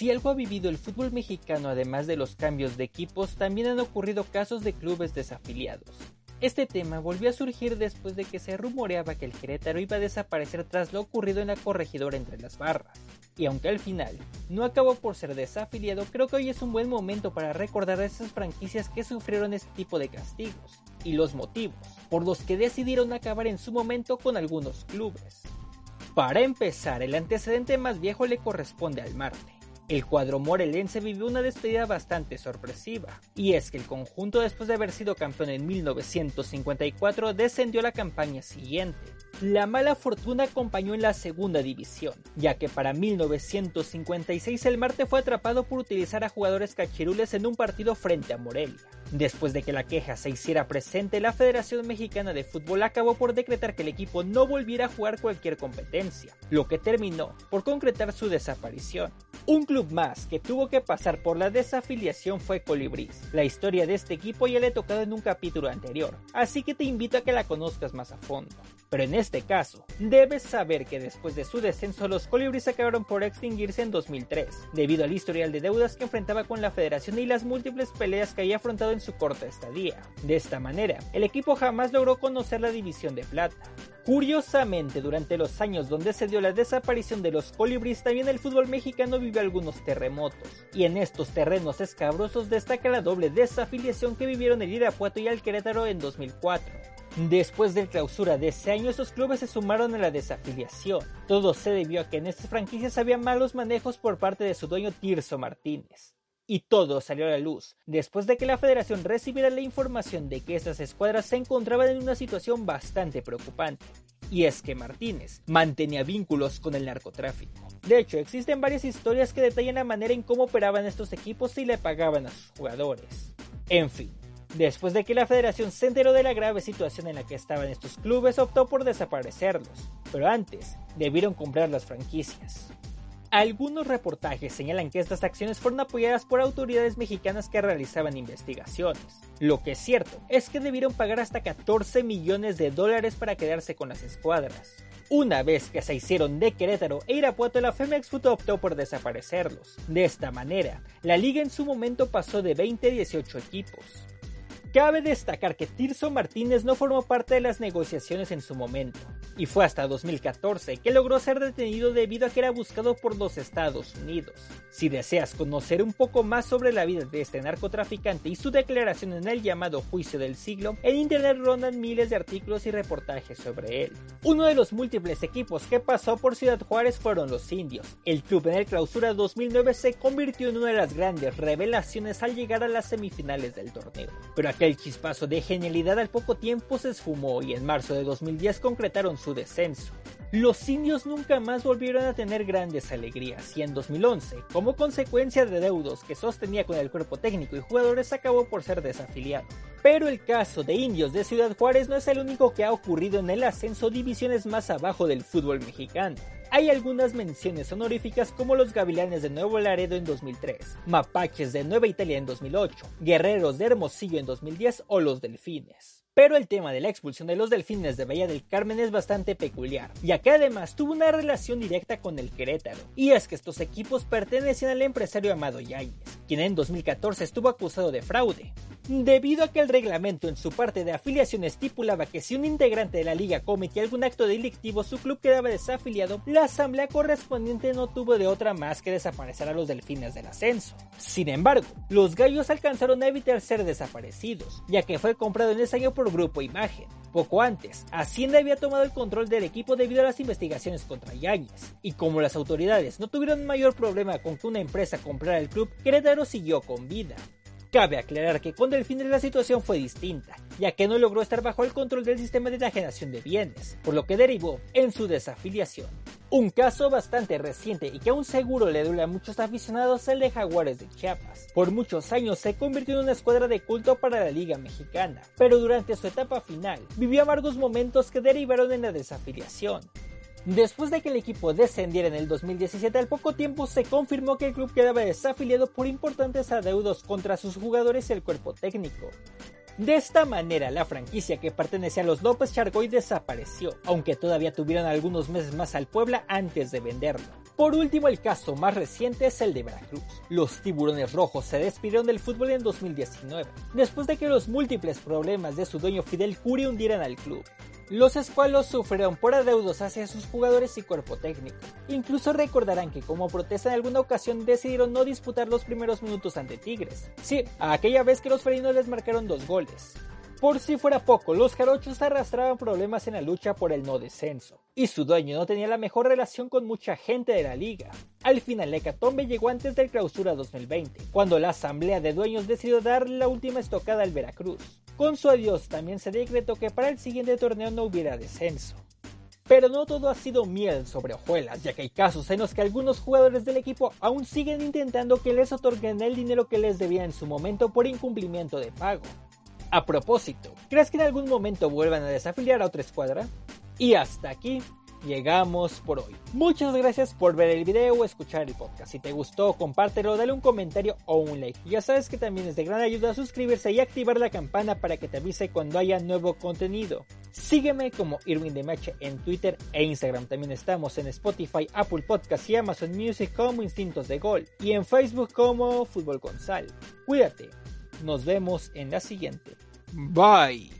Si algo ha vivido el fútbol mexicano además de los cambios de equipos, también han ocurrido casos de clubes desafiliados. Este tema volvió a surgir después de que se rumoreaba que el Querétaro iba a desaparecer tras lo ocurrido en la corregidora entre las barras. Y aunque al final no acabó por ser desafiliado, creo que hoy es un buen momento para recordar a esas franquicias que sufrieron este tipo de castigos y los motivos por los que decidieron acabar en su momento con algunos clubes. Para empezar, el antecedente más viejo le corresponde al Marte el cuadro morelense vivió una despedida bastante sorpresiva, y es que el conjunto después de haber sido campeón en 1954 descendió la campaña siguiente. La mala fortuna acompañó en la segunda división, ya que para 1956 el Marte fue atrapado por utilizar a jugadores cachirules en un partido frente a Morelia. Después de que la queja se hiciera presente, la Federación Mexicana de Fútbol acabó por decretar que el equipo no volviera a jugar cualquier competencia, lo que terminó por concretar su desaparición. Un club más que tuvo que pasar por la desafiliación fue Colibris. La historia de este equipo ya le he tocado en un capítulo anterior, así que te invito a que la conozcas más a fondo. Pero en este caso, debes saber que después de su descenso los Colibris acabaron por extinguirse en 2003, debido al historial de deudas que enfrentaba con la federación y las múltiples peleas que había afrontado en su corta estadía. De esta manera, el equipo jamás logró conocer la división de plata. Curiosamente, durante los años donde se dio la desaparición de los colibris, también el fútbol mexicano vivió algunos terremotos, y en estos terrenos escabrosos destaca la doble desafiliación que vivieron el Irapuato y el Querétaro en 2004. Después de clausura de ese año, esos clubes se sumaron a la desafiliación. Todo se debió a que en estas franquicias había malos manejos por parte de su dueño Tirso Martínez y todo salió a la luz después de que la federación recibiera la información de que estas escuadras se encontraban en una situación bastante preocupante. Y es que Martínez mantenía vínculos con el narcotráfico. De hecho, existen varias historias que detallan la manera en cómo operaban estos equipos y le pagaban a sus jugadores. En fin, Después de que la federación se enteró de la grave situación en la que estaban estos clubes, optó por desaparecerlos, pero antes debieron comprar las franquicias. Algunos reportajes señalan que estas acciones fueron apoyadas por autoridades mexicanas que realizaban investigaciones. Lo que es cierto es que debieron pagar hasta 14 millones de dólares para quedarse con las escuadras. Una vez que se hicieron de Querétaro e Irapuato, la Femex Foot optó por desaparecerlos. De esta manera, la liga en su momento pasó de 20 a 18 equipos. Cabe destacar que Tirso Martínez no formó parte de las negociaciones en su momento, y fue hasta 2014 que logró ser detenido debido a que era buscado por los Estados Unidos. Si deseas conocer un poco más sobre la vida de este narcotraficante y su declaración en el llamado juicio del siglo, en internet rondan miles de artículos y reportajes sobre él. Uno de los múltiples equipos que pasó por Ciudad Juárez fueron los indios. El club en el clausura 2009 se convirtió en una de las grandes revelaciones al llegar a las semifinales del torneo. Pero el chispazo de genialidad al poco tiempo se esfumó y en marzo de 2010 concretaron su descenso. Los indios nunca más volvieron a tener grandes alegrías y en 2011, como consecuencia de deudos que sostenía con el cuerpo técnico y jugadores, acabó por ser desafiliado. Pero el caso de Indios de Ciudad Juárez no es el único que ha ocurrido en el ascenso divisiones más abajo del fútbol mexicano. Hay algunas menciones honoríficas como los Gavilanes de Nuevo Laredo en 2003, Mapaches de Nueva Italia en 2008, Guerreros de Hermosillo en 2010 o los Delfines. Pero el tema de la expulsión de los delfines de Bahía del Carmen es bastante peculiar, ya que además tuvo una relación directa con el Querétaro. Y es que estos equipos pertenecían al empresario Amado Yáñez, quien en 2014 estuvo acusado de fraude, debido a que el reglamento en su parte de afiliación estipulaba que si un integrante de la liga cometía algún acto delictivo su club quedaba desafiliado, la asamblea correspondiente no tuvo de otra más que desaparecer a los delfines del ascenso. Sin embargo, los gallos alcanzaron a evitar ser desaparecidos, ya que fue comprado en ese año por Grupo Imagen. Poco antes, Hacienda había tomado el control del equipo debido a las investigaciones contra Yáñez, y como las autoridades no tuvieron mayor problema con que una empresa comprara el club, Querétaro siguió con vida. Cabe aclarar que con Delfines la situación fue distinta, ya que no logró estar bajo el control del sistema de enajenación de bienes, por lo que derivó en su desafiliación. Un caso bastante reciente y que aún seguro le duele a muchos aficionados es el de Jaguares de Chiapas. Por muchos años se convirtió en una escuadra de culto para la Liga Mexicana, pero durante su etapa final vivió amargos momentos que derivaron en la desafiliación. Después de que el equipo descendiera en el 2017, al poco tiempo se confirmó que el club quedaba desafiliado por importantes adeudos contra sus jugadores y el cuerpo técnico. De esta manera, la franquicia que pertenecía a los López Chargoy desapareció, aunque todavía tuvieron algunos meses más al Puebla antes de venderlo. Por último, el caso más reciente es el de Veracruz. Los tiburones rojos se despidieron del fútbol en 2019, después de que los múltiples problemas de su dueño Fidel Curi hundieran al club. Los escualos sufrieron por adeudos hacia sus jugadores y cuerpo técnico. Incluso recordarán que como protesta en alguna ocasión decidieron no disputar los primeros minutos ante Tigres. Sí, aquella vez que los felinos les marcaron dos goles. Por si fuera poco, los jarochos arrastraban problemas en la lucha por el no descenso, y su dueño no tenía la mejor relación con mucha gente de la liga. Al final, la hecatombe llegó antes del clausura 2020, cuando la asamblea de dueños decidió darle la última estocada al Veracruz. Con su adiós también se decretó que para el siguiente torneo no hubiera descenso. Pero no todo ha sido miel sobre hojuelas, ya que hay casos en los que algunos jugadores del equipo aún siguen intentando que les otorguen el dinero que les debía en su momento por incumplimiento de pago. A propósito, ¿crees que en algún momento vuelvan a desafiliar a otra escuadra? Y hasta aquí llegamos por hoy. Muchas gracias por ver el video o escuchar el podcast. Si te gustó, compártelo, dale un comentario o un like. Ya sabes que también es de gran ayuda suscribirse y activar la campana para que te avise cuando haya nuevo contenido. Sígueme como Irwin Demache en Twitter e Instagram. También estamos en Spotify, Apple Podcasts y Amazon Music como Instintos de Gol. Y en Facebook como Fútbol con Sal. Cuídate. Nos vemos en la siguiente. Bye.